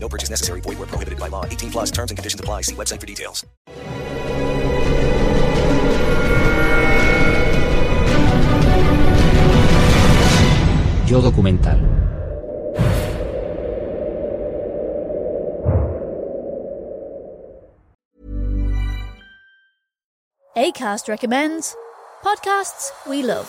No purchase necessary. Void where prohibited by law. 18 plus terms and conditions apply. See website for details. Yo documental. ACAST recommends podcasts we love.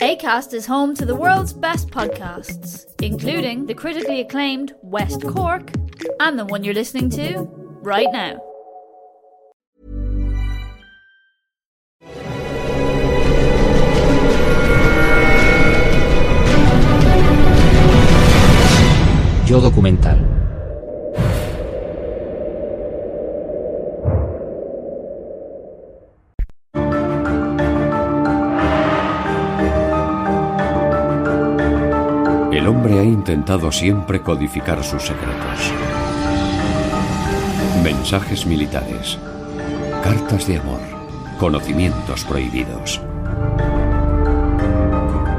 ACAST is home to the world's best podcasts, including the critically acclaimed West Cork and the one you're listening to right now. Yo documental. Siempre codificar sus secretos. Mensajes militares, cartas de amor, conocimientos prohibidos.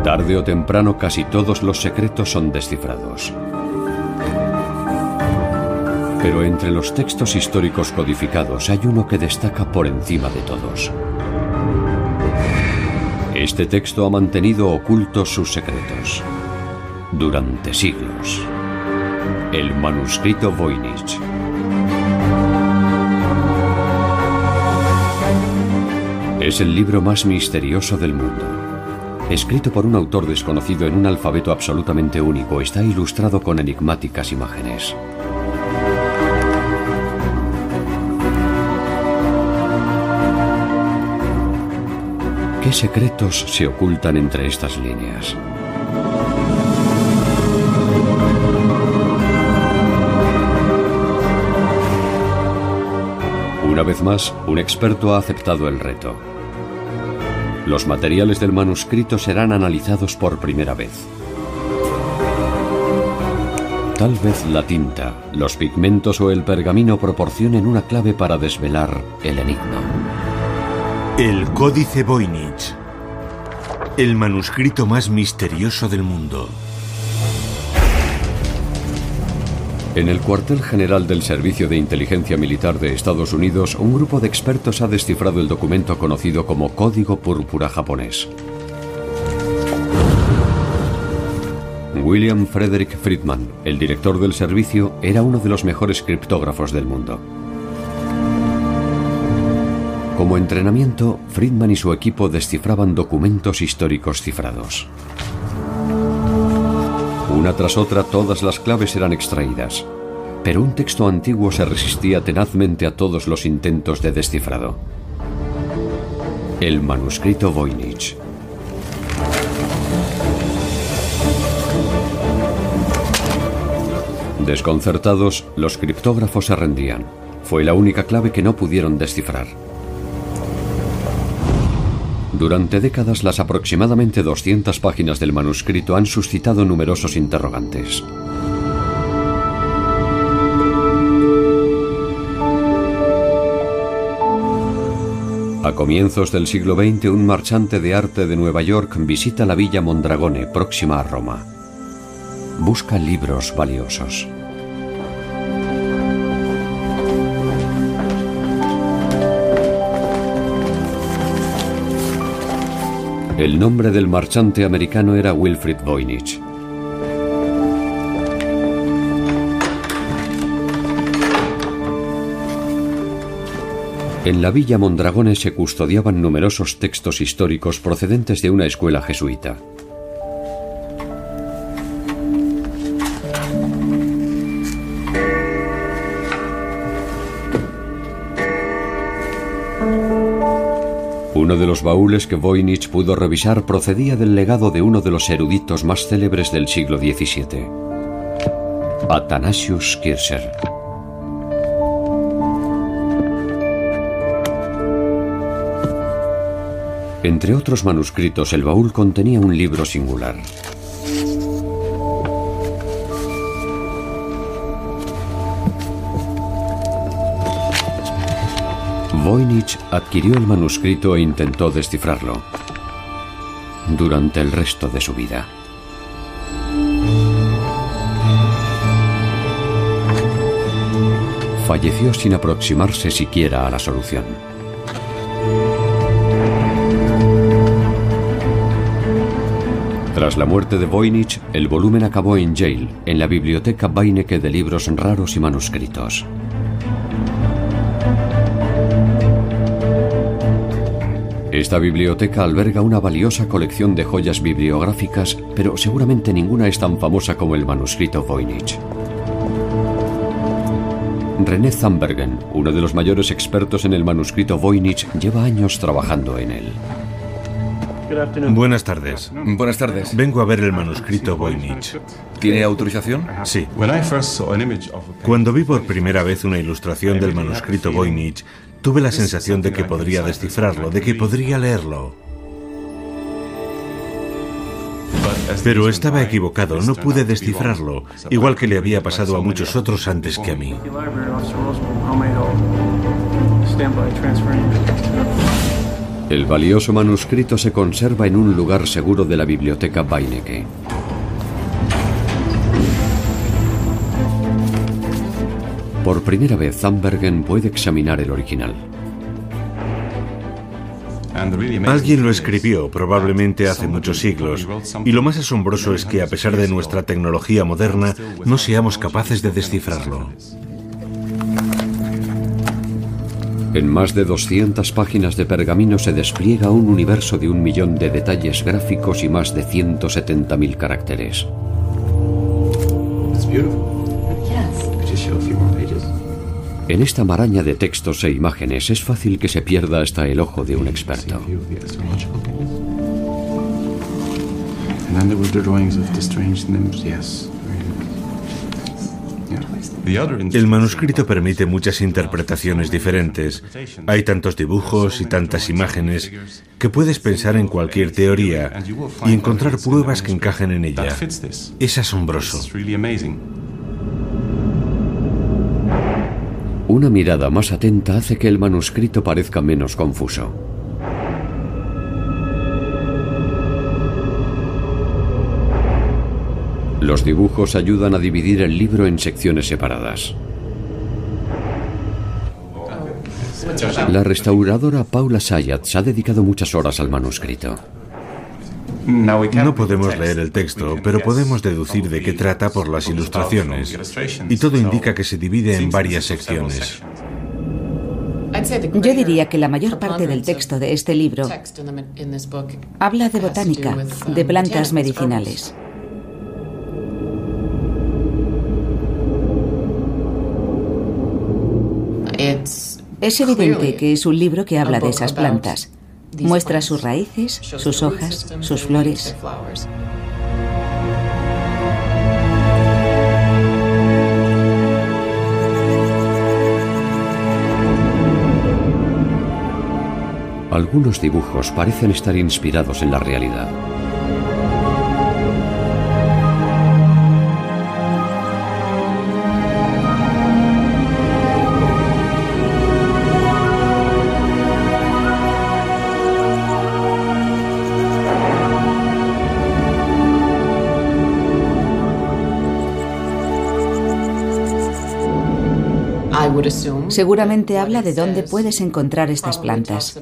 Tarde o temprano casi todos los secretos son descifrados. Pero entre los textos históricos codificados hay uno que destaca por encima de todos. Este texto ha mantenido ocultos sus secretos durante siglos. El manuscrito Voynich. Es el libro más misterioso del mundo. Escrito por un autor desconocido en un alfabeto absolutamente único, está ilustrado con enigmáticas imágenes. ¿Qué secretos se ocultan entre estas líneas? Una vez más, un experto ha aceptado el reto. Los materiales del manuscrito serán analizados por primera vez. Tal vez la tinta, los pigmentos o el pergamino proporcionen una clave para desvelar el enigma. El Códice Voynich. El manuscrito más misterioso del mundo. En el cuartel general del Servicio de Inteligencia Militar de Estados Unidos, un grupo de expertos ha descifrado el documento conocido como Código Púrpura japonés. William Frederick Friedman, el director del servicio, era uno de los mejores criptógrafos del mundo. Como entrenamiento, Friedman y su equipo descifraban documentos históricos cifrados. Una tras otra todas las claves eran extraídas, pero un texto antiguo se resistía tenazmente a todos los intentos de descifrado. El manuscrito Voynich. Desconcertados, los criptógrafos se rendían. Fue la única clave que no pudieron descifrar. Durante décadas las aproximadamente 200 páginas del manuscrito han suscitado numerosos interrogantes. A comienzos del siglo XX, un marchante de arte de Nueva York visita la villa Mondragone, próxima a Roma. Busca libros valiosos. El nombre del marchante americano era Wilfrid Voynich. En la villa Mondragones se custodiaban numerosos textos históricos procedentes de una escuela jesuita. Uno de los baúles que Voynich pudo revisar procedía del legado de uno de los eruditos más célebres del siglo XVII, Athanasius Kircher. Entre otros manuscritos, el baúl contenía un libro singular. Voynich adquirió el manuscrito e intentó descifrarlo durante el resto de su vida. Falleció sin aproximarse siquiera a la solución. Tras la muerte de Voynich, el volumen acabó en Yale, en la biblioteca Beinecke de libros raros y manuscritos. Esta biblioteca alberga una valiosa colección de joyas bibliográficas, pero seguramente ninguna es tan famosa como el manuscrito Voynich. René Zambergen, uno de los mayores expertos en el manuscrito Voynich, lleva años trabajando en él. Buenas tardes. Buenas tardes. Vengo a ver el manuscrito Voynich. ¿Tiene autorización? Sí. Cuando vi por primera vez una ilustración del manuscrito Voynich, tuve la sensación de que podría descifrarlo, de que podría leerlo. Pero estaba equivocado, no pude descifrarlo, igual que le había pasado a muchos otros antes que a mí. El valioso manuscrito se conserva en un lugar seguro de la biblioteca Beinecke. Por primera vez, Zambergen puede examinar el original. Alguien lo escribió, probablemente hace muchos siglos, y lo más asombroso es que a pesar de nuestra tecnología moderna, no seamos capaces de descifrarlo. En más de 200 páginas de pergamino se despliega un universo de un millón de detalles gráficos y más de 170.000 caracteres. En esta maraña de textos e imágenes es fácil que se pierda hasta el ojo de un experto. El manuscrito permite muchas interpretaciones diferentes. Hay tantos dibujos y tantas imágenes que puedes pensar en cualquier teoría y encontrar pruebas que encajen en ella. Es asombroso. Una mirada más atenta hace que el manuscrito parezca menos confuso. Los dibujos ayudan a dividir el libro en secciones separadas. La restauradora Paula Sayatz ha dedicado muchas horas al manuscrito. No podemos leer el texto, pero podemos deducir de qué trata por las ilustraciones. Y todo indica que se divide en varias secciones. Yo diría que la mayor parte del texto de este libro habla de botánica, de plantas medicinales. Es evidente que es un libro que habla de esas plantas. Muestra sus raíces, sus hojas, sus flores. Algunos dibujos parecen estar inspirados en la realidad. Seguramente habla de dónde puedes encontrar estas plantas.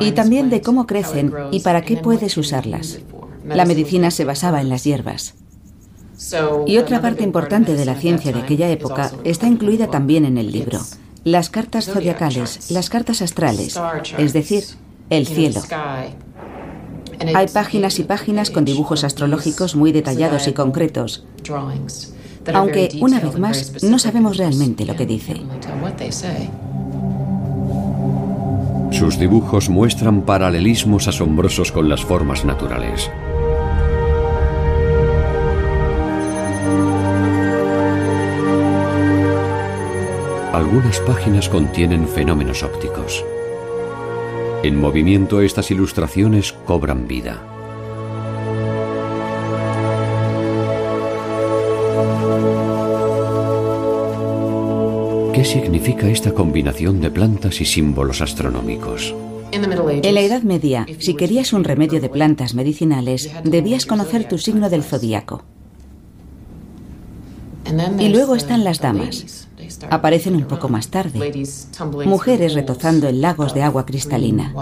Y también de cómo crecen y para qué puedes usarlas. La medicina se basaba en las hierbas. Y otra parte importante de la ciencia de aquella época está incluida también en el libro. las cartas zodiacales, las cartas astrales, es decir, el cielo. Hay páginas y páginas con dibujos astrológicos muy detallados y concretos, aunque una vez más no sabemos realmente lo que dice. Sus dibujos muestran paralelismos asombrosos con las formas naturales. Algunas páginas contienen fenómenos ópticos. En movimiento estas ilustraciones cobran vida. ¿Qué significa esta combinación de plantas y símbolos astronómicos? En la Edad Media, si querías un remedio de plantas medicinales, debías conocer tu signo del zodíaco. Y luego están las damas. Aparecen un poco más tarde. Mujeres retozando en lagos de agua cristalina.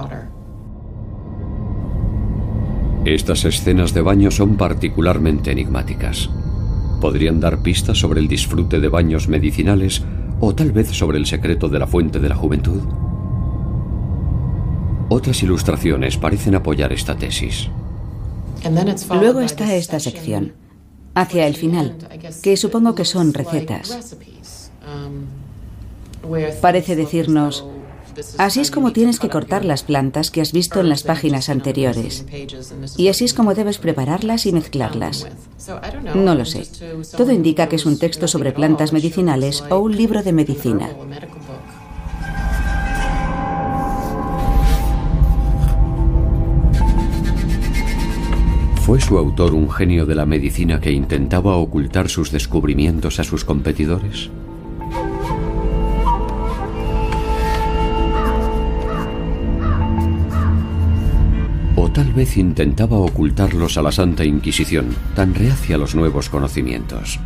Estas escenas de baño son particularmente enigmáticas. Podrían dar pistas sobre el disfrute de baños medicinales o tal vez sobre el secreto de la fuente de la juventud. Otras ilustraciones parecen apoyar esta tesis. Luego está esta sección, hacia el final, que supongo que son recetas. Parece decirnos, así es como tienes que cortar las plantas que has visto en las páginas anteriores. Y así es como debes prepararlas y mezclarlas. No lo sé. Todo indica que es un texto sobre plantas medicinales o un libro de medicina. ¿Fue su autor un genio de la medicina que intentaba ocultar sus descubrimientos a sus competidores? Tal vez intentaba ocultarlos a la Santa Inquisición, tan reacia a los nuevos conocimientos.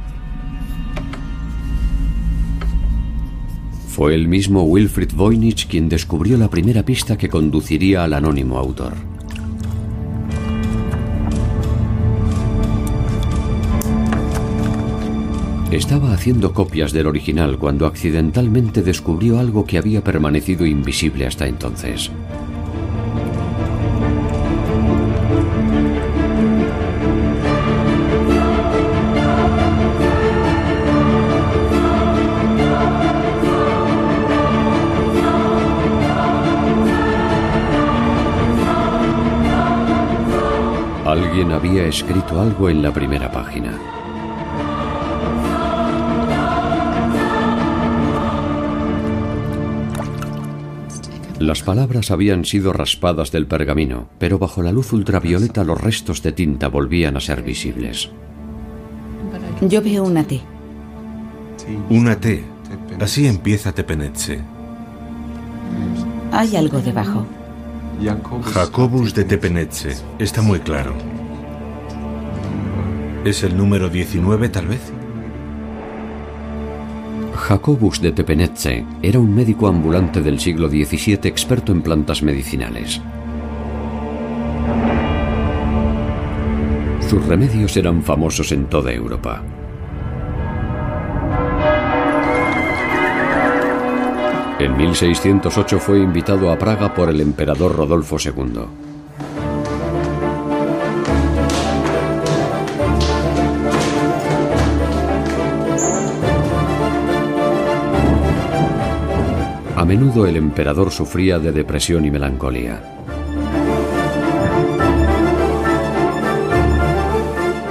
Fue el mismo Wilfried Voynich quien descubrió la primera pista que conduciría al anónimo autor. Estaba haciendo copias del original cuando accidentalmente descubrió algo que había permanecido invisible hasta entonces. Alguien había escrito algo en la primera página. Las palabras habían sido raspadas del pergamino, pero bajo la luz ultravioleta los restos de tinta volvían a ser visibles. Yo veo una T. Una T. Así empieza Tepenetze. Hay algo debajo. Jacobus de Tepenetze. Está muy claro. ¿Es el número 19 tal vez? Jacobus de Tepenetze era un médico ambulante del siglo XVII experto en plantas medicinales. Sus remedios eran famosos en toda Europa. En 1608 fue invitado a Praga por el emperador Rodolfo II. A menudo el emperador sufría de depresión y melancolía.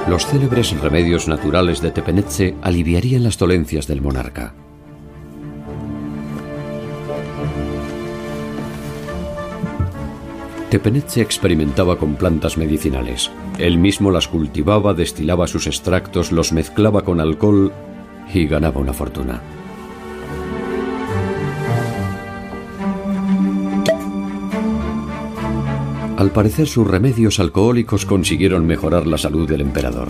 Los célebres remedios naturales de Tepenetze aliviarían las dolencias del monarca. Tepenetze experimentaba con plantas medicinales. Él mismo las cultivaba, destilaba sus extractos, los mezclaba con alcohol y ganaba una fortuna. Al parecer sus remedios alcohólicos consiguieron mejorar la salud del emperador.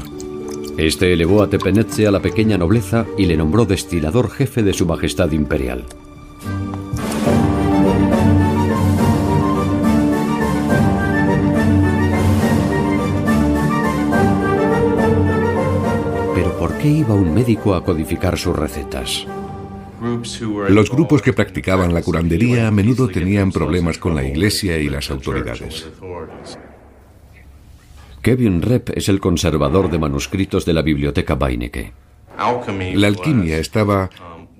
Este elevó a Tepenetze a la pequeña nobleza y le nombró destilador jefe de su majestad imperial. Pero ¿por qué iba un médico a codificar sus recetas? Los grupos que practicaban la curandería a menudo tenían problemas con la iglesia y las autoridades. Kevin Rep es el conservador de manuscritos de la biblioteca Beinecke. La alquimia estaba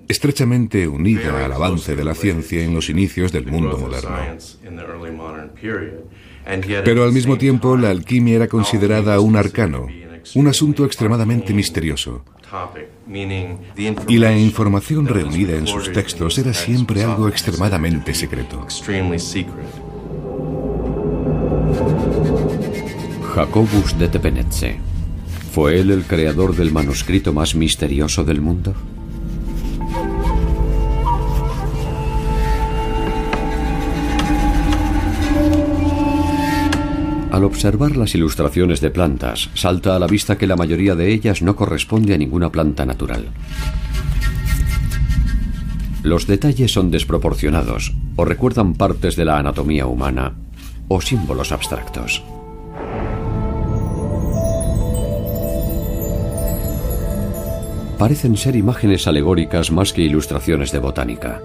estrechamente unida al avance de la ciencia en los inicios del mundo moderno. Pero al mismo tiempo la alquimia era considerada un arcano, un asunto extremadamente misterioso. Y la información reunida en sus textos era siempre algo extremadamente secreto. Jacobus de Tepenetze. ¿Fue él el creador del manuscrito más misterioso del mundo? Al observar las ilustraciones de plantas, salta a la vista que la mayoría de ellas no corresponde a ninguna planta natural. Los detalles son desproporcionados o recuerdan partes de la anatomía humana o símbolos abstractos. Parecen ser imágenes alegóricas más que ilustraciones de botánica.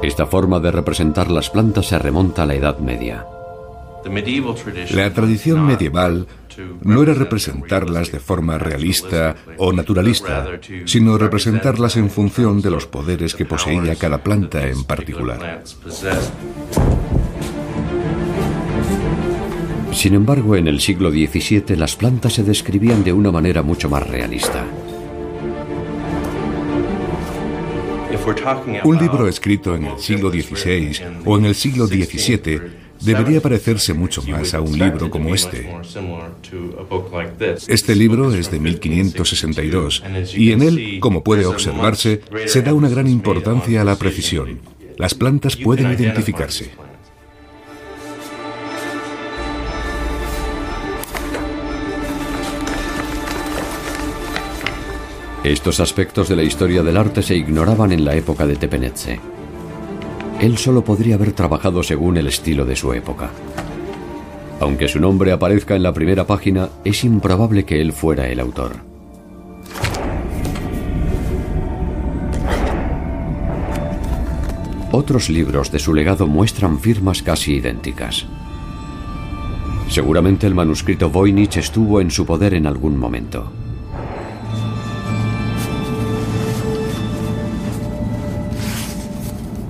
Esta forma de representar las plantas se remonta a la Edad Media. La tradición medieval no era representarlas de forma realista o naturalista, sino representarlas en función de los poderes que poseía cada planta en particular. Sin embargo, en el siglo XVII las plantas se describían de una manera mucho más realista. Un libro escrito en el siglo XVI o en el siglo XVII debería parecerse mucho más a un libro como este. Este libro es de 1562 y en él, como puede observarse, se da una gran importancia a la precisión. Las plantas pueden identificarse. Estos aspectos de la historia del arte se ignoraban en la época de Tepenetze. Él solo podría haber trabajado según el estilo de su época. Aunque su nombre aparezca en la primera página, es improbable que él fuera el autor. Otros libros de su legado muestran firmas casi idénticas. Seguramente el manuscrito Voynich estuvo en su poder en algún momento.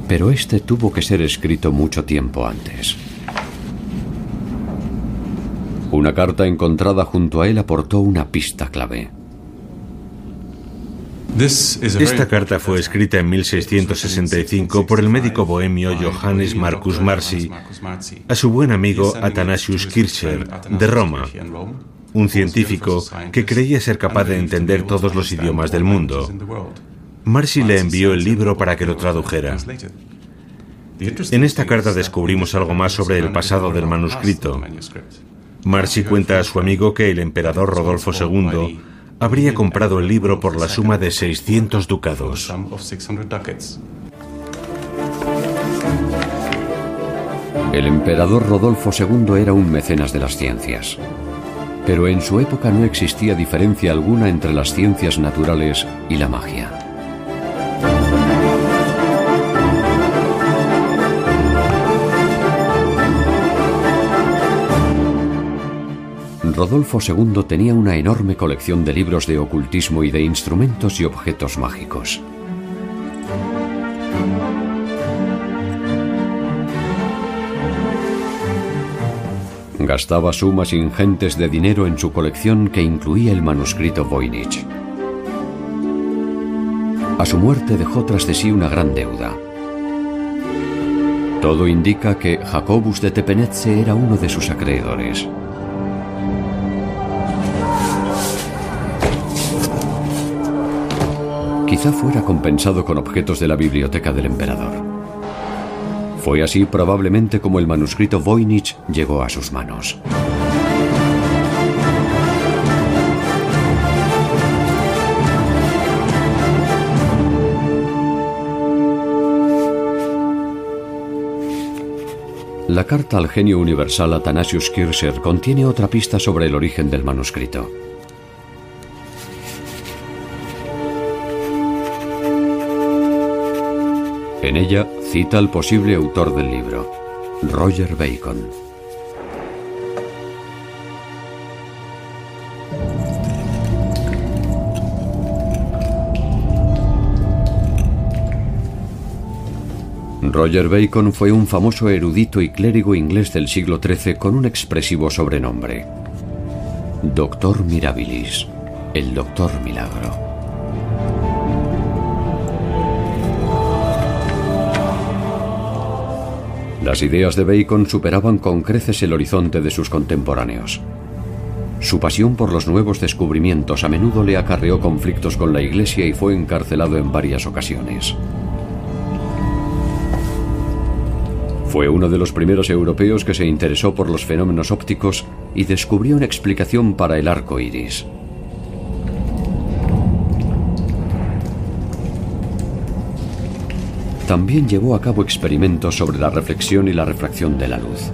Pero este tuvo que ser escrito mucho tiempo antes. Una carta encontrada junto a él aportó una pista clave. Esta carta fue escrita en 1665 por el médico bohemio Johannes Marcus Marci a su buen amigo Athanasius Kircher de Roma, un científico que creía ser capaz de entender todos los idiomas del mundo. Marcy le envió el libro para que lo tradujera. En esta carta descubrimos algo más sobre el pasado del manuscrito. Marcy cuenta a su amigo que el emperador Rodolfo II habría comprado el libro por la suma de 600 ducados. El emperador Rodolfo II era un mecenas de las ciencias. Pero en su época no existía diferencia alguna entre las ciencias naturales y la magia. Rodolfo II tenía una enorme colección de libros de ocultismo y de instrumentos y objetos mágicos. Gastaba sumas ingentes de dinero en su colección que incluía el manuscrito Voynich. A su muerte dejó tras de sí una gran deuda. Todo indica que Jacobus de Tepenetze era uno de sus acreedores. Quizá fuera compensado con objetos de la biblioteca del emperador. Fue así probablemente como el manuscrito Voynich llegó a sus manos. La carta al genio universal Athanasius Kircher contiene otra pista sobre el origen del manuscrito. En ella cita al posible autor del libro, Roger Bacon. Roger Bacon fue un famoso erudito y clérigo inglés del siglo XIII con un expresivo sobrenombre. Doctor Mirabilis, el Doctor Milagro. Las ideas de Bacon superaban con creces el horizonte de sus contemporáneos. Su pasión por los nuevos descubrimientos a menudo le acarreó conflictos con la Iglesia y fue encarcelado en varias ocasiones. Fue uno de los primeros europeos que se interesó por los fenómenos ópticos y descubrió una explicación para el arco iris. También llevó a cabo experimentos sobre la reflexión y la refracción de la luz.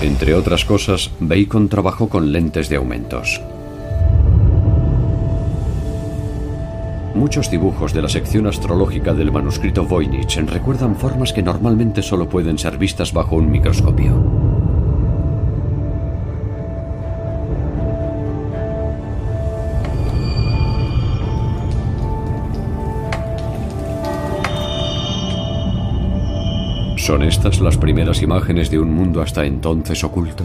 Entre otras cosas, Bacon trabajó con lentes de aumentos. Muchos dibujos de la sección astrológica del manuscrito Voynich recuerdan formas que normalmente solo pueden ser vistas bajo un microscopio. ¿Son estas las primeras imágenes de un mundo hasta entonces oculto?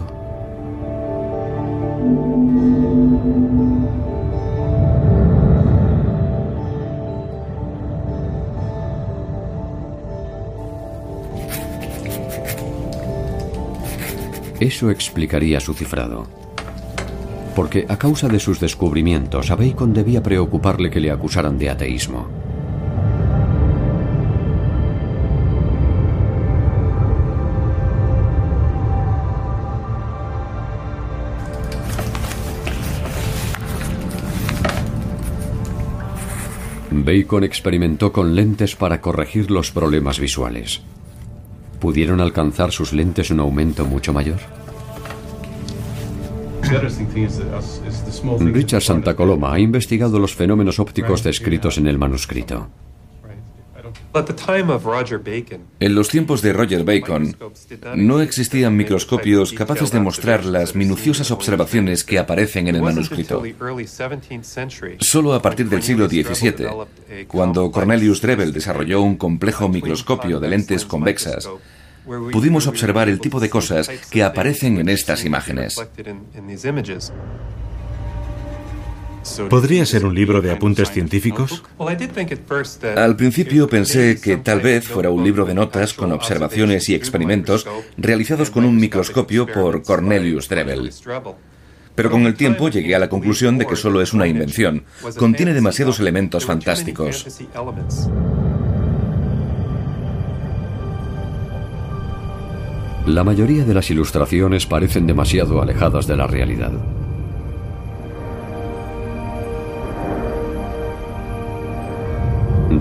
Eso explicaría su cifrado. Porque a causa de sus descubrimientos, a Bacon debía preocuparle que le acusaran de ateísmo. Bacon experimentó con lentes para corregir los problemas visuales. ¿Pudieron alcanzar sus lentes un aumento mucho mayor? Richard Santa Coloma ha investigado los fenómenos ópticos descritos en el manuscrito. En los tiempos de Roger Bacon no existían microscopios capaces de mostrar las minuciosas observaciones que aparecen en el manuscrito. Solo a partir del siglo XVII, cuando Cornelius Drebbel desarrolló un complejo microscopio de lentes convexas, pudimos observar el tipo de cosas que aparecen en estas imágenes. ¿Podría ser un libro de apuntes científicos? Al principio pensé que tal vez fuera un libro de notas con observaciones y experimentos realizados con un microscopio por Cornelius Drebbel. Pero con el tiempo llegué a la conclusión de que solo es una invención. Contiene demasiados elementos fantásticos. La mayoría de las ilustraciones parecen demasiado alejadas de la realidad.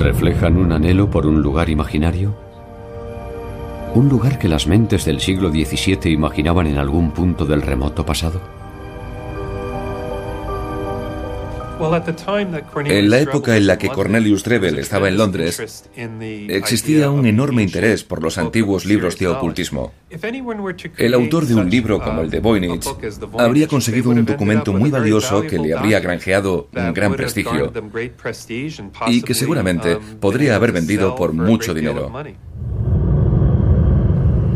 ¿Reflejan un anhelo por un lugar imaginario? ¿Un lugar que las mentes del siglo XVII imaginaban en algún punto del remoto pasado? En la época en la que Cornelius Drebbel estaba en Londres, existía un enorme interés por los antiguos libros de ocultismo. El autor de un libro como el de Voynich habría conseguido un documento muy valioso que le habría granjeado un gran prestigio y que seguramente podría haber vendido por mucho dinero.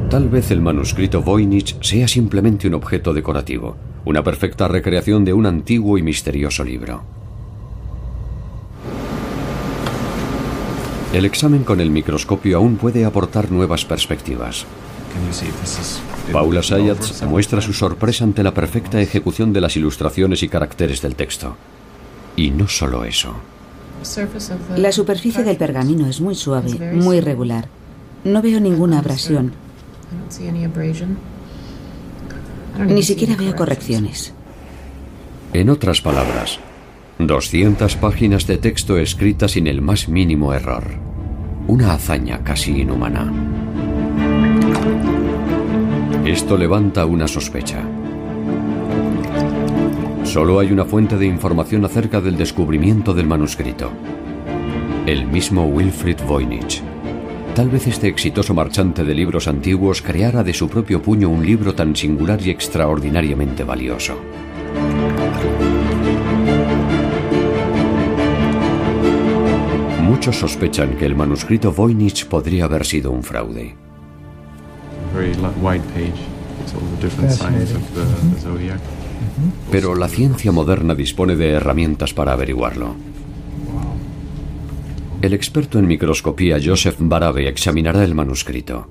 Tal vez el manuscrito Voynich sea simplemente un objeto decorativo, una perfecta recreación de un antiguo y misterioso libro. El examen con el microscopio aún puede aportar nuevas perspectivas. Paula Sayatz muestra su sorpresa ante la perfecta ejecución de las ilustraciones y caracteres del texto. Y no solo eso. La superficie del pergamino es muy suave, muy regular. No veo ninguna abrasión. Ni siquiera veo correcciones. En otras palabras, 200 páginas de texto escritas sin el más mínimo error. Una hazaña casi inhumana. Esto levanta una sospecha. Solo hay una fuente de información acerca del descubrimiento del manuscrito. El mismo Wilfrid Voynich. Tal vez este exitoso marchante de libros antiguos creara de su propio puño un libro tan singular y extraordinariamente valioso. Muchos sospechan que el manuscrito Voynich podría haber sido un fraude. Pero la ciencia moderna dispone de herramientas para averiguarlo. El experto en microscopía Joseph Barabe examinará el manuscrito.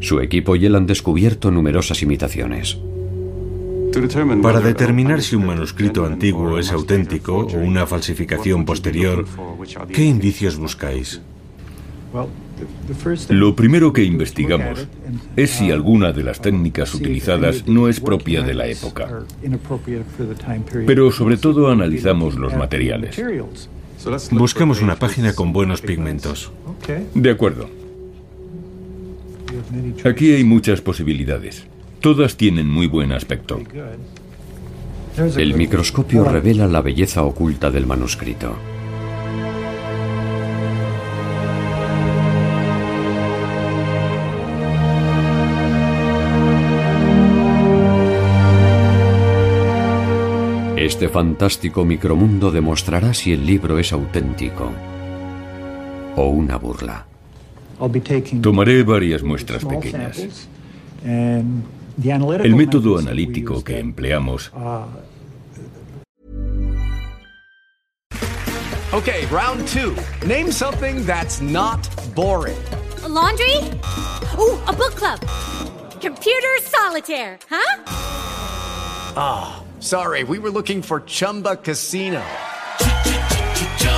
Su equipo y él han descubierto numerosas imitaciones. Para determinar si un manuscrito antiguo es auténtico o una falsificación posterior, ¿qué indicios buscáis? Lo primero que investigamos es si alguna de las técnicas utilizadas no es propia de la época. Pero sobre todo analizamos los materiales. Buscamos una página con buenos pigmentos. De acuerdo. Aquí hay muchas posibilidades. Todas tienen muy buen aspecto. El microscopio revela la belleza oculta del manuscrito. Este fantástico micromundo demostrará si el libro es auténtico o una burla. Tomaré varias muestras pequeñas. El método analítico que empleamos Okay, round two. Name something that's not boring. A laundry? Ooh, a book club. Computer solitaire, huh? Ah, sorry, we were looking for Chumba Casino.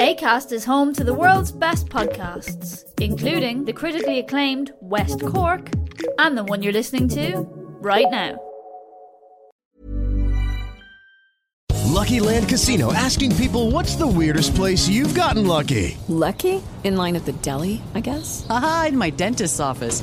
ACAST is home to the world's best podcasts, including the critically acclaimed West Cork and the one you're listening to right now. Lucky Land Casino asking people what's the weirdest place you've gotten lucky? Lucky? In line at the deli, I guess? Aha, in my dentist's office.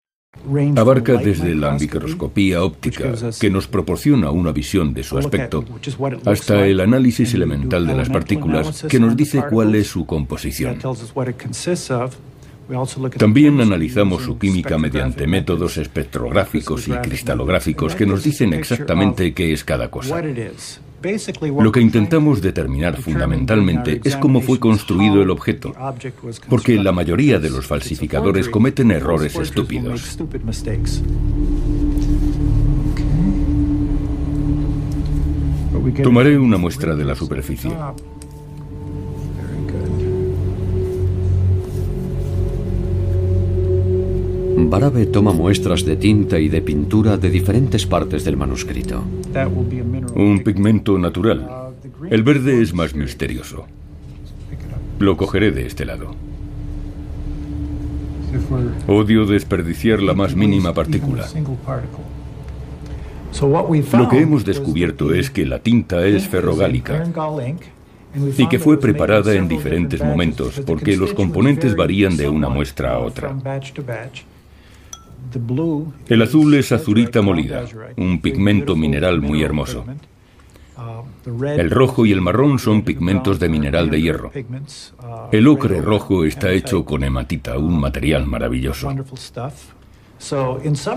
Abarca desde la microscopía óptica, que nos proporciona una visión de su aspecto, hasta el análisis elemental de las partículas, que nos dice cuál es su composición. También analizamos su química mediante métodos espectrográficos y cristalográficos que nos dicen exactamente qué es cada cosa. Lo que intentamos determinar fundamentalmente es cómo fue construido el objeto, porque la mayoría de los falsificadores cometen errores estúpidos. Tomaré una muestra de la superficie. Barabe toma muestras de tinta y de pintura de diferentes partes del manuscrito. Un pigmento natural. El verde es más misterioso. Lo cogeré de este lado. Odio desperdiciar la más mínima partícula. Lo que hemos descubierto es que la tinta es ferrogálica y que fue preparada en diferentes momentos porque los componentes varían de una muestra a otra. El azul es azurita molida, un pigmento mineral muy hermoso. El rojo y el marrón son pigmentos de mineral de hierro. El ocre rojo está hecho con hematita, un material maravilloso.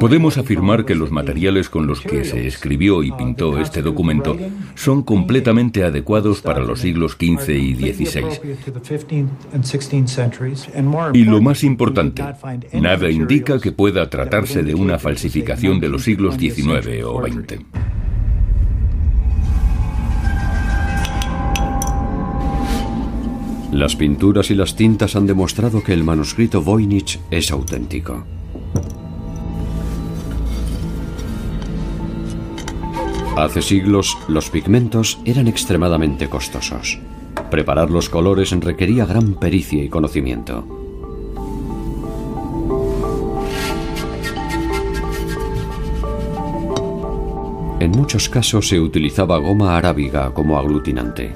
Podemos afirmar que los materiales con los que se escribió y pintó este documento son completamente adecuados para los siglos XV y XVI. Y lo más importante, nada indica que pueda tratarse de una falsificación de los siglos XIX o XX. Las pinturas y las tintas han demostrado que el manuscrito Voynich es auténtico. Hace siglos, los pigmentos eran extremadamente costosos. Preparar los colores requería gran pericia y conocimiento. En muchos casos se utilizaba goma arábiga como aglutinante.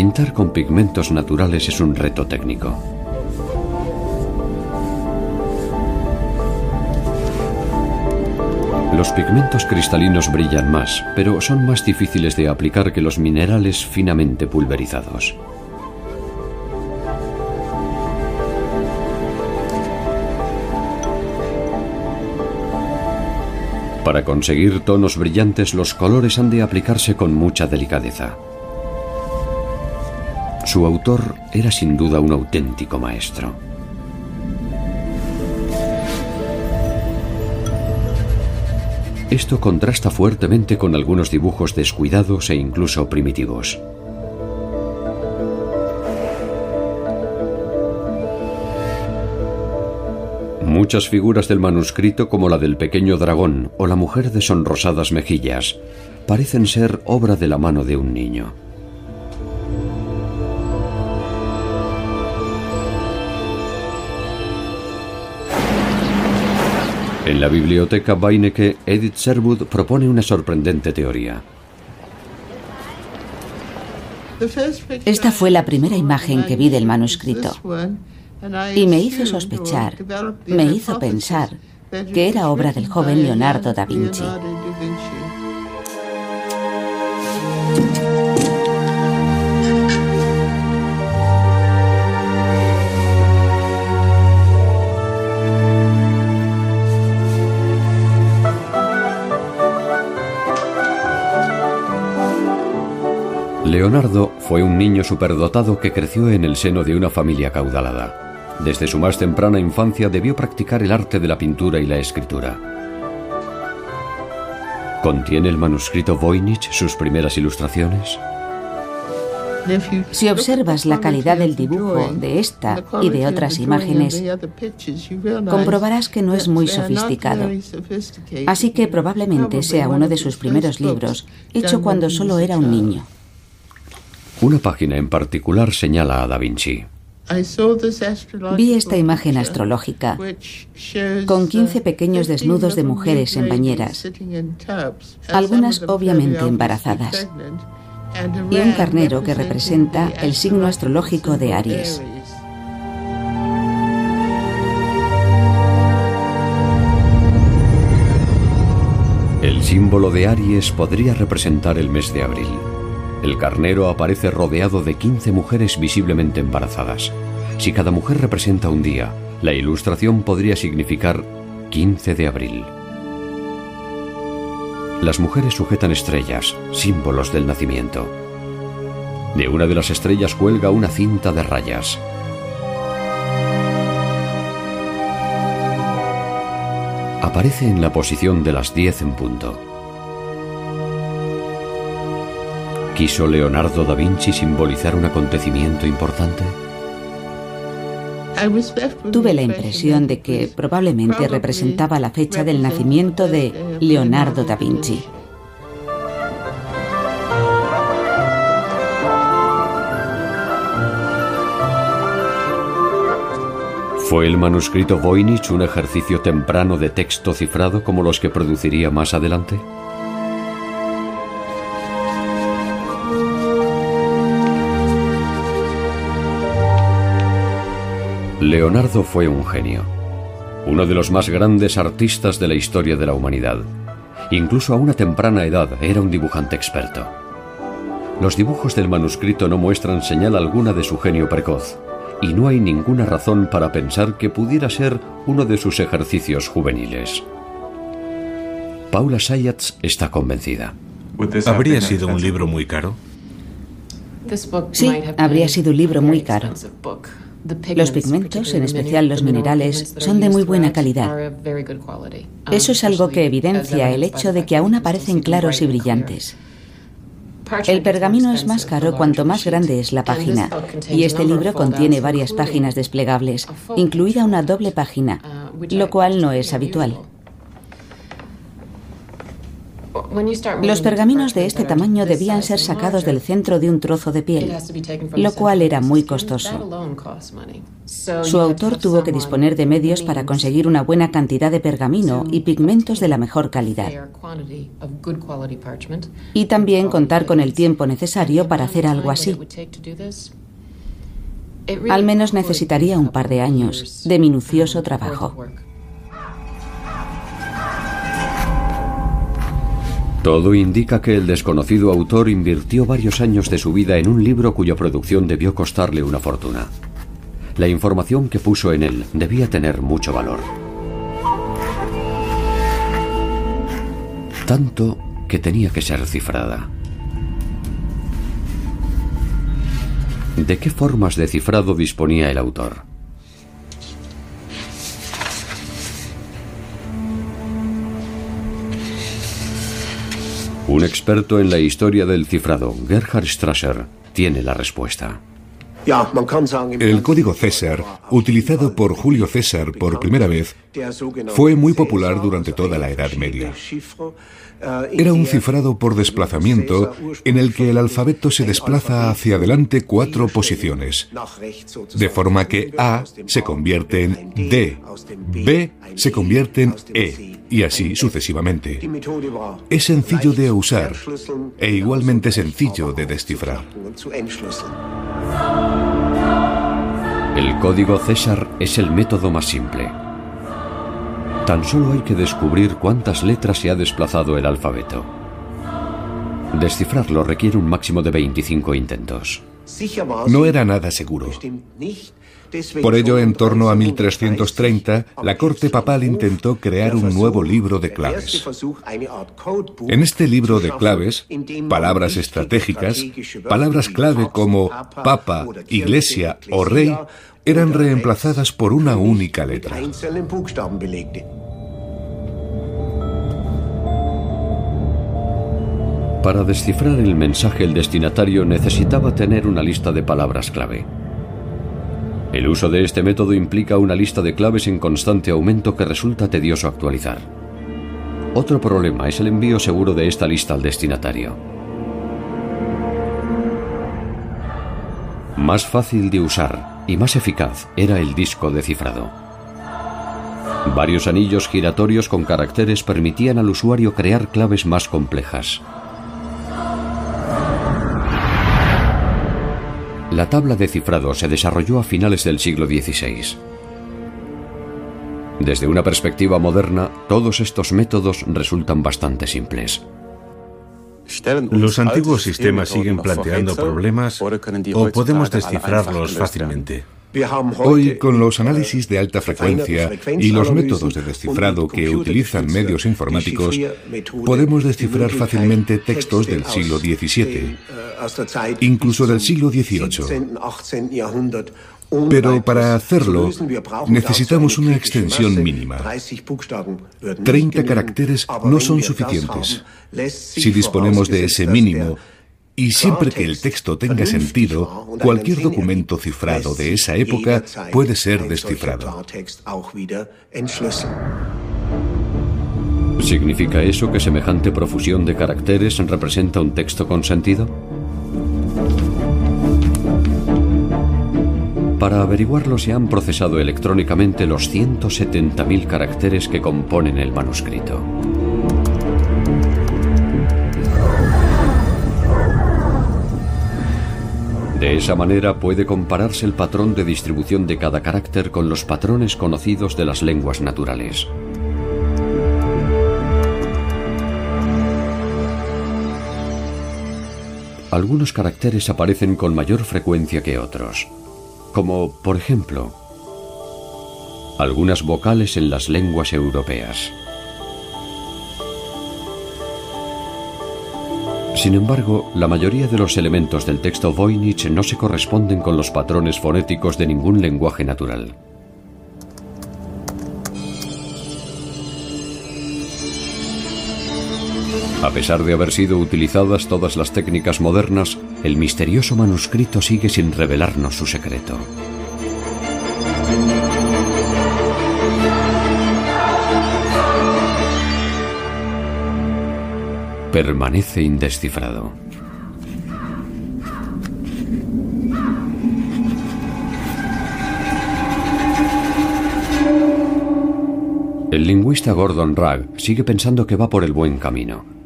Pintar con pigmentos naturales es un reto técnico. Los pigmentos cristalinos brillan más, pero son más difíciles de aplicar que los minerales finamente pulverizados. Para conseguir tonos brillantes los colores han de aplicarse con mucha delicadeza. Su autor era sin duda un auténtico maestro. Esto contrasta fuertemente con algunos dibujos descuidados e incluso primitivos. Muchas figuras del manuscrito, como la del pequeño dragón o la mujer de sonrosadas mejillas, parecen ser obra de la mano de un niño. En la biblioteca Beinecke, Edith Sherwood propone una sorprendente teoría. Esta fue la primera imagen que vi del manuscrito y me hizo sospechar, me hizo pensar que era obra del joven Leonardo da Vinci. Leonardo fue un niño superdotado que creció en el seno de una familia caudalada. Desde su más temprana infancia debió practicar el arte de la pintura y la escritura. ¿Contiene el manuscrito Voynich sus primeras ilustraciones? Si observas la calidad del dibujo de esta y de otras imágenes, comprobarás que no es muy sofisticado. Así que probablemente sea uno de sus primeros libros, hecho cuando solo era un niño. Una página en particular señala a Da Vinci. Vi esta imagen astrológica con 15 pequeños desnudos de mujeres en bañeras, algunas obviamente embarazadas, y un carnero que representa el signo astrológico de Aries. El símbolo de Aries podría representar el mes de abril. El carnero aparece rodeado de 15 mujeres visiblemente embarazadas. Si cada mujer representa un día, la ilustración podría significar 15 de abril. Las mujeres sujetan estrellas, símbolos del nacimiento. De una de las estrellas cuelga una cinta de rayas. Aparece en la posición de las 10 en punto. ¿Quiso Leonardo da Vinci simbolizar un acontecimiento importante? Tuve la impresión de que probablemente representaba la fecha del nacimiento de Leonardo da Vinci. ¿Fue el manuscrito Voynich un ejercicio temprano de texto cifrado como los que produciría más adelante? Leonardo fue un genio, uno de los más grandes artistas de la historia de la humanidad. Incluso a una temprana edad era un dibujante experto. Los dibujos del manuscrito no muestran señal alguna de su genio precoz, y no hay ninguna razón para pensar que pudiera ser uno de sus ejercicios juveniles. Paula Sayatz está convencida. ¿Habría sido un libro muy caro? Sí, habría sido un libro muy caro. Los pigmentos, en especial los minerales, son de muy buena calidad. Eso es algo que evidencia el hecho de que aún aparecen claros y brillantes. El pergamino es más caro cuanto más grande es la página, y este libro contiene varias páginas desplegables, incluida una doble página, lo cual no es habitual. Los pergaminos de este tamaño debían ser sacados del centro de un trozo de piel, lo cual era muy costoso. Su autor tuvo que disponer de medios para conseguir una buena cantidad de pergamino y pigmentos de la mejor calidad. Y también contar con el tiempo necesario para hacer algo así. Al menos necesitaría un par de años de minucioso trabajo. Todo indica que el desconocido autor invirtió varios años de su vida en un libro cuya producción debió costarle una fortuna. La información que puso en él debía tener mucho valor. Tanto que tenía que ser cifrada. ¿De qué formas de cifrado disponía el autor? Un experto en la historia del cifrado, Gerhard Strasser, tiene la respuesta. El código César, utilizado por Julio César por primera vez, fue muy popular durante toda la Edad Media. Era un cifrado por desplazamiento en el que el alfabeto se desplaza hacia adelante cuatro posiciones, de forma que A se convierte en D, B se convierte en E y así sucesivamente. Es sencillo de usar e igualmente sencillo de descifrar. El código César es el método más simple. Tan solo hay que descubrir cuántas letras se ha desplazado el alfabeto. Descifrarlo requiere un máximo de 25 intentos. No era nada seguro. Por ello, en torno a 1330, la corte papal intentó crear un nuevo libro de claves. En este libro de claves, palabras estratégicas, palabras clave como papa, iglesia o rey, eran reemplazadas por una única letra. Para descifrar el mensaje el destinatario necesitaba tener una lista de palabras clave. El uso de este método implica una lista de claves en constante aumento que resulta tedioso actualizar. Otro problema es el envío seguro de esta lista al destinatario. Más fácil de usar y más eficaz era el disco de cifrado. Varios anillos giratorios con caracteres permitían al usuario crear claves más complejas. La tabla de cifrado se desarrolló a finales del siglo XVI. Desde una perspectiva moderna, todos estos métodos resultan bastante simples. ¿Los antiguos sistemas siguen planteando problemas o podemos descifrarlos fácilmente? Hoy, con los análisis de alta frecuencia y los métodos de descifrado que utilizan medios informáticos, podemos descifrar fácilmente textos del siglo XVII, incluso del siglo XVIII. Pero para hacerlo necesitamos una extensión mínima. 30 caracteres no son suficientes. Si disponemos de ese mínimo, Y siempre que el texto tenga sentido, cualquier documento cifrado de esa época puede ser descifrado. ¿Significa eso que semejante profusión de caracteres representa un texto con sentido? Para averiguarlo se han procesado electrónicamente los 170.000 caracteres que componen el manuscrito. De esa manera puede compararse el patrón de distribución de cada carácter con los patrones conocidos de las lenguas naturales. Algunos caracteres aparecen con mayor frecuencia que otros, como por ejemplo algunas vocales en las lenguas europeas. Sin embargo, la mayoría de los elementos del texto Voynich no se corresponden con los patrones fonéticos de ningún lenguaje natural. A pesar de haber sido utilizadas todas las técnicas modernas, el misterioso manuscrito sigue sin revelarnos su secreto. Permanece indescifrado. El lingüista Gordon Ragg sigue pensando que va por el buen camino.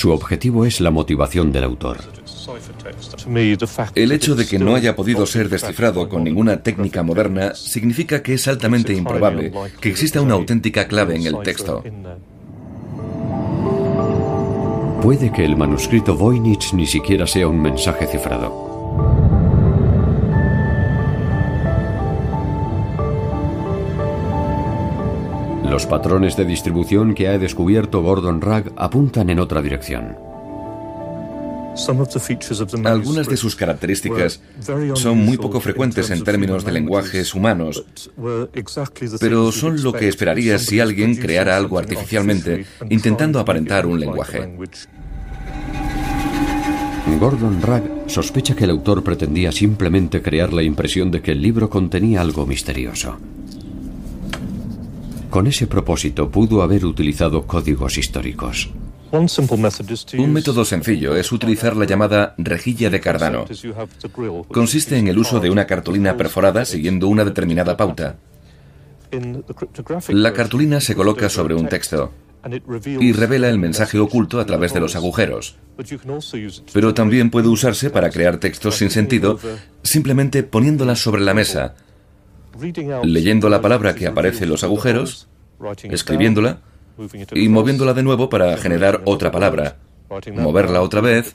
Su objetivo es la motivación del autor. El hecho de que no haya podido ser descifrado con ninguna técnica moderna significa que es altamente improbable que exista una auténtica clave en el texto. Puede que el manuscrito Voynich ni siquiera sea un mensaje cifrado. Los patrones de distribución que ha descubierto Gordon Ragg apuntan en otra dirección. Algunas de sus características son muy poco frecuentes en términos de lenguajes humanos, pero son lo que esperaría si alguien creara algo artificialmente intentando aparentar un lenguaje. Gordon Ragg sospecha que el autor pretendía simplemente crear la impresión de que el libro contenía algo misterioso. Con ese propósito pudo haber utilizado códigos históricos. Un método sencillo es utilizar la llamada rejilla de Cardano. Consiste en el uso de una cartulina perforada siguiendo una determinada pauta. La cartulina se coloca sobre un texto y revela el mensaje oculto a través de los agujeros. Pero también puede usarse para crear textos sin sentido simplemente poniéndolas sobre la mesa, leyendo la palabra que aparece en los agujeros, escribiéndola y moviéndola de nuevo para generar otra palabra, moverla otra vez,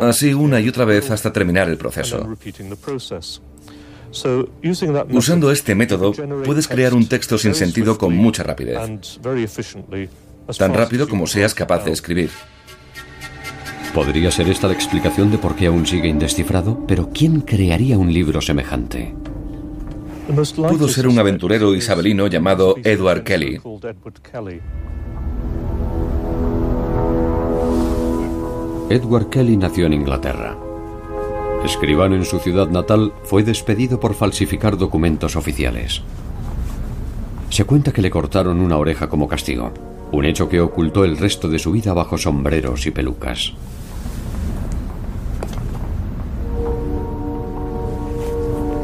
así una y otra vez hasta terminar el proceso. Usando este método puedes crear un texto sin sentido con mucha rapidez, tan rápido como seas capaz de escribir. Podría ser esta la explicación de por qué aún sigue indescifrado, pero ¿quién crearía un libro semejante? Pudo ser un aventurero isabelino llamado Edward Kelly. Edward Kelly nació en Inglaterra. Escribano en su ciudad natal, fue despedido por falsificar documentos oficiales. Se cuenta que le cortaron una oreja como castigo, un hecho que ocultó el resto de su vida bajo sombreros y pelucas.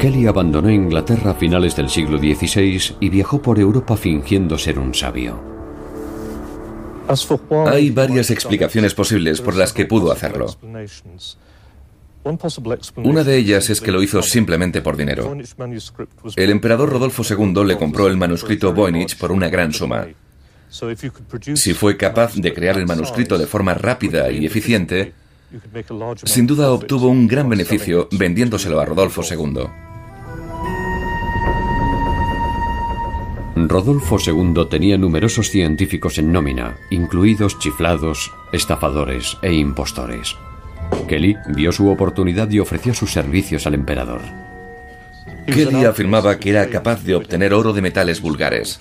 Kelly abandonó Inglaterra a finales del siglo XVI y viajó por Europa fingiendo ser un sabio. Hay varias explicaciones posibles por las que pudo hacerlo. Una de ellas es que lo hizo simplemente por dinero. El emperador Rodolfo II le compró el manuscrito Voynich por una gran suma. Si fue capaz de crear el manuscrito de forma rápida y eficiente, sin duda obtuvo un gran beneficio vendiéndoselo a Rodolfo II. Rodolfo II tenía numerosos científicos en nómina, incluidos chiflados, estafadores e impostores. Kelly vio su oportunidad y ofreció sus servicios al emperador. Kelly afirmaba que era capaz de obtener oro de metales vulgares.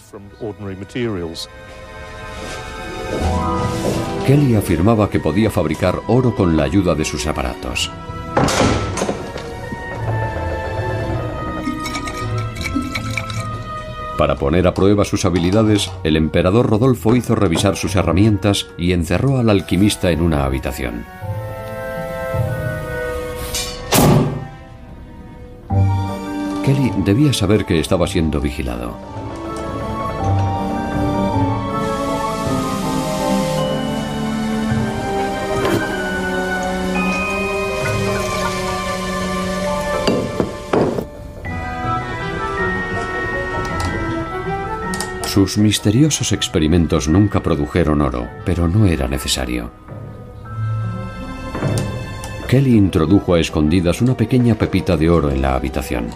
Kelly afirmaba que podía fabricar oro con la ayuda de sus aparatos. Para poner a prueba sus habilidades, el emperador Rodolfo hizo revisar sus herramientas y encerró al alquimista en una habitación. Kelly debía saber que estaba siendo vigilado. Sus misteriosos experimentos nunca produjeron oro, pero no era necesario. Kelly introdujo a escondidas una pequeña pepita de oro en la habitación.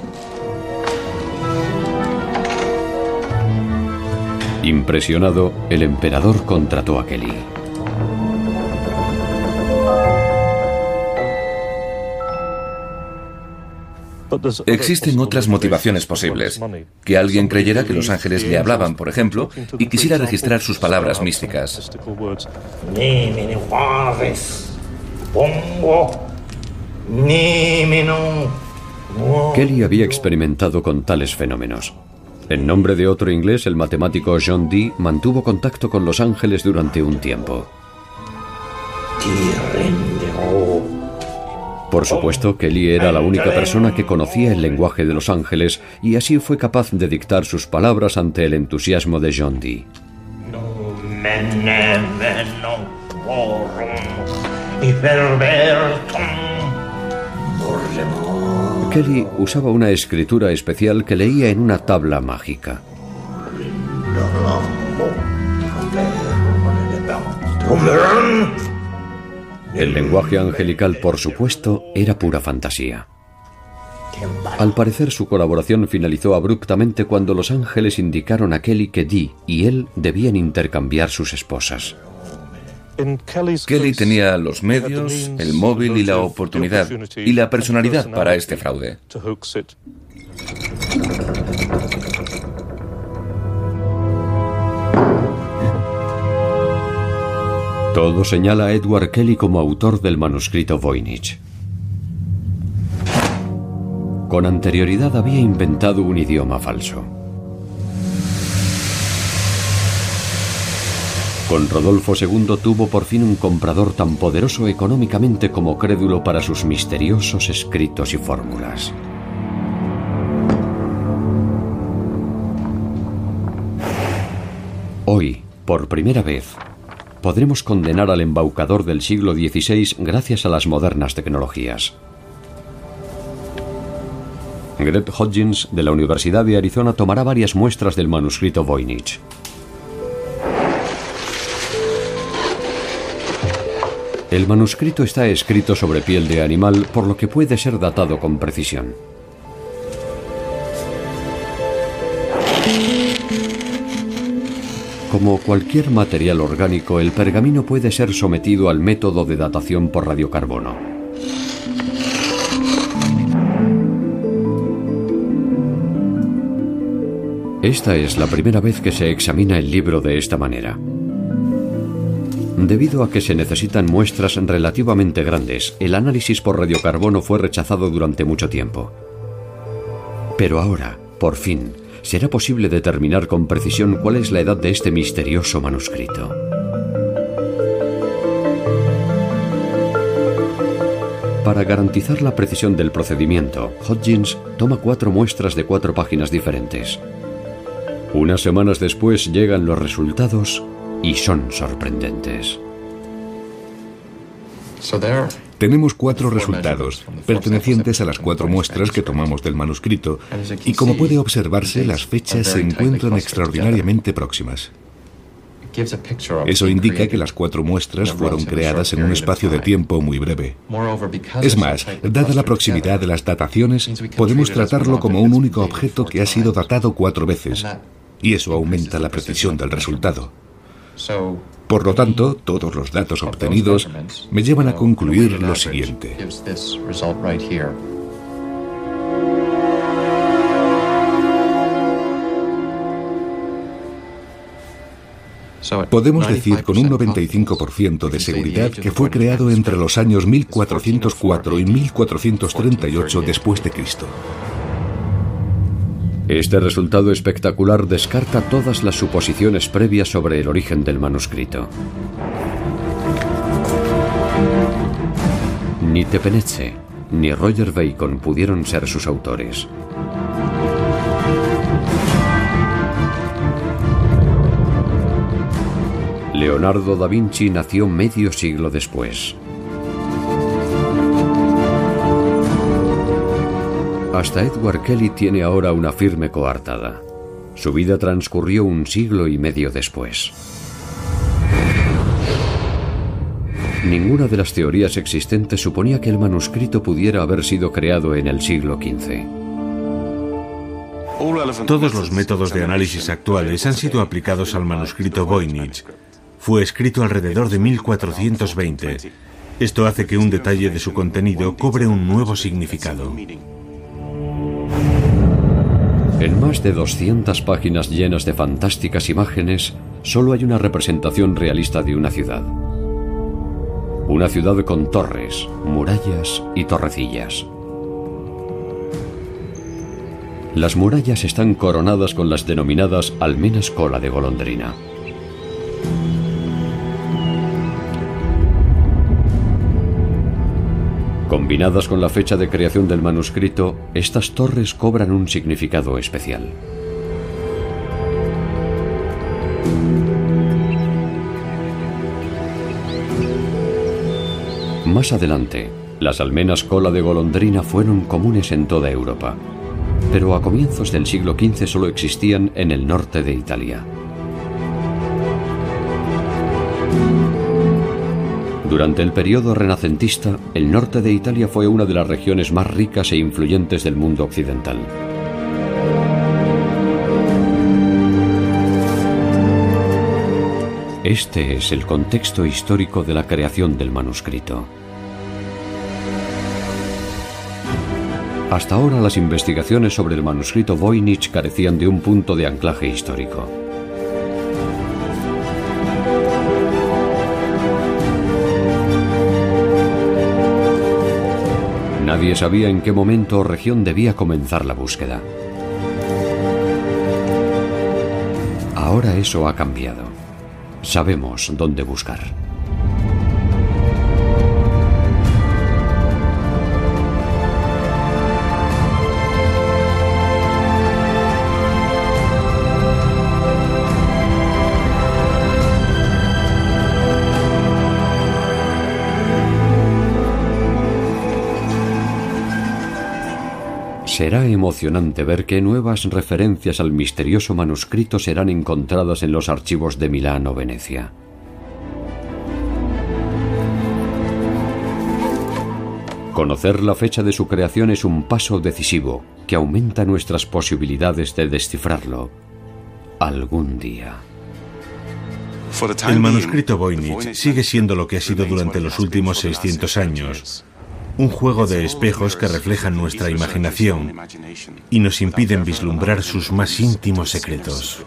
Impresionado, el emperador contrató a Kelly. Existen otras motivaciones posibles. Que alguien creyera que los ángeles le hablaban, por ejemplo, y quisiera registrar sus palabras místicas. Kelly había experimentado con tales fenómenos. En nombre de otro inglés, el matemático John Dee mantuvo contacto con los ángeles durante un tiempo. Por supuesto, Kelly era la única persona que conocía el lenguaje de los ángeles y así fue capaz de dictar sus palabras ante el entusiasmo de John Dee. Kelly usaba una escritura especial que leía en una tabla mágica. El lenguaje angelical, por supuesto, era pura fantasía. Al parecer su colaboración finalizó abruptamente cuando los ángeles indicaron a Kelly que Dee y él debían intercambiar sus esposas. Kelly tenía los medios, el móvil y la oportunidad y la personalidad para este fraude. Todo señala a Edward Kelly como autor del manuscrito Voynich. Con anterioridad había inventado un idioma falso. Con Rodolfo II tuvo por fin un comprador tan poderoso económicamente como crédulo para sus misteriosos escritos y fórmulas. Hoy, por primera vez, podremos condenar al embaucador del siglo XVI gracias a las modernas tecnologías. Greg Hodgins de la Universidad de Arizona tomará varias muestras del manuscrito Voynich. El manuscrito está escrito sobre piel de animal, por lo que puede ser datado con precisión. Como cualquier material orgánico, el pergamino puede ser sometido al método de datación por radiocarbono. Esta es la primera vez que se examina el libro de esta manera. Debido a que se necesitan muestras relativamente grandes, el análisis por radiocarbono fue rechazado durante mucho tiempo. Pero ahora, por fin, será posible determinar con precisión cuál es la edad de este misterioso manuscrito. Para garantizar la precisión del procedimiento, Hodgins toma cuatro muestras de cuatro páginas diferentes. Unas semanas después llegan los resultados y son sorprendentes. Tenemos cuatro resultados, pertenecientes a las cuatro muestras que tomamos del manuscrito, y como puede observarse, las fechas se encuentran extraordinariamente próximas. Eso indica que las cuatro muestras fueron creadas en un espacio de tiempo muy breve. Es más, dada la proximidad de las dataciones, podemos tratarlo como un único objeto que ha sido datado cuatro veces, y eso aumenta la precisión del resultado. Por lo tanto, todos los datos obtenidos me llevan a concluir lo siguiente. Podemos decir con un 95% de seguridad que fue creado entre los años 1404 y 1438 después de Cristo. Este resultado espectacular descarta todas las suposiciones previas sobre el origen del manuscrito. Ni Tepenetze ni Roger Bacon pudieron ser sus autores. Leonardo da Vinci nació medio siglo después. Hasta Edward Kelly tiene ahora una firme coartada. Su vida transcurrió un siglo y medio después. Ninguna de las teorías existentes suponía que el manuscrito pudiera haber sido creado en el siglo XV. Todos los métodos de análisis actuales han sido aplicados al manuscrito Voynich. Fue escrito alrededor de 1420. Esto hace que un detalle de su contenido cobre un nuevo significado. En más de 200 páginas llenas de fantásticas imágenes, solo hay una representación realista de una ciudad. Una ciudad con torres, murallas y torrecillas. Las murallas están coronadas con las denominadas almenas cola de golondrina. Combinadas con la fecha de creación del manuscrito, estas torres cobran un significado especial. Más adelante, las almenas cola de golondrina fueron comunes en toda Europa, pero a comienzos del siglo XV solo existían en el norte de Italia. Durante el periodo renacentista, el norte de Italia fue una de las regiones más ricas e influyentes del mundo occidental. Este es el contexto histórico de la creación del manuscrito. Hasta ahora las investigaciones sobre el manuscrito Voynich carecían de un punto de anclaje histórico. Nadie sabía en qué momento o región debía comenzar la búsqueda. Ahora eso ha cambiado. Sabemos dónde buscar. Será emocionante ver qué nuevas referencias al misterioso manuscrito serán encontradas en los archivos de Milán o Venecia. Conocer la fecha de su creación es un paso decisivo que aumenta nuestras posibilidades de descifrarlo algún día. El manuscrito Voynich sigue siendo lo que ha sido durante los últimos 600 años, un juego de espejos que reflejan nuestra imaginación y nos impiden vislumbrar sus más íntimos secretos.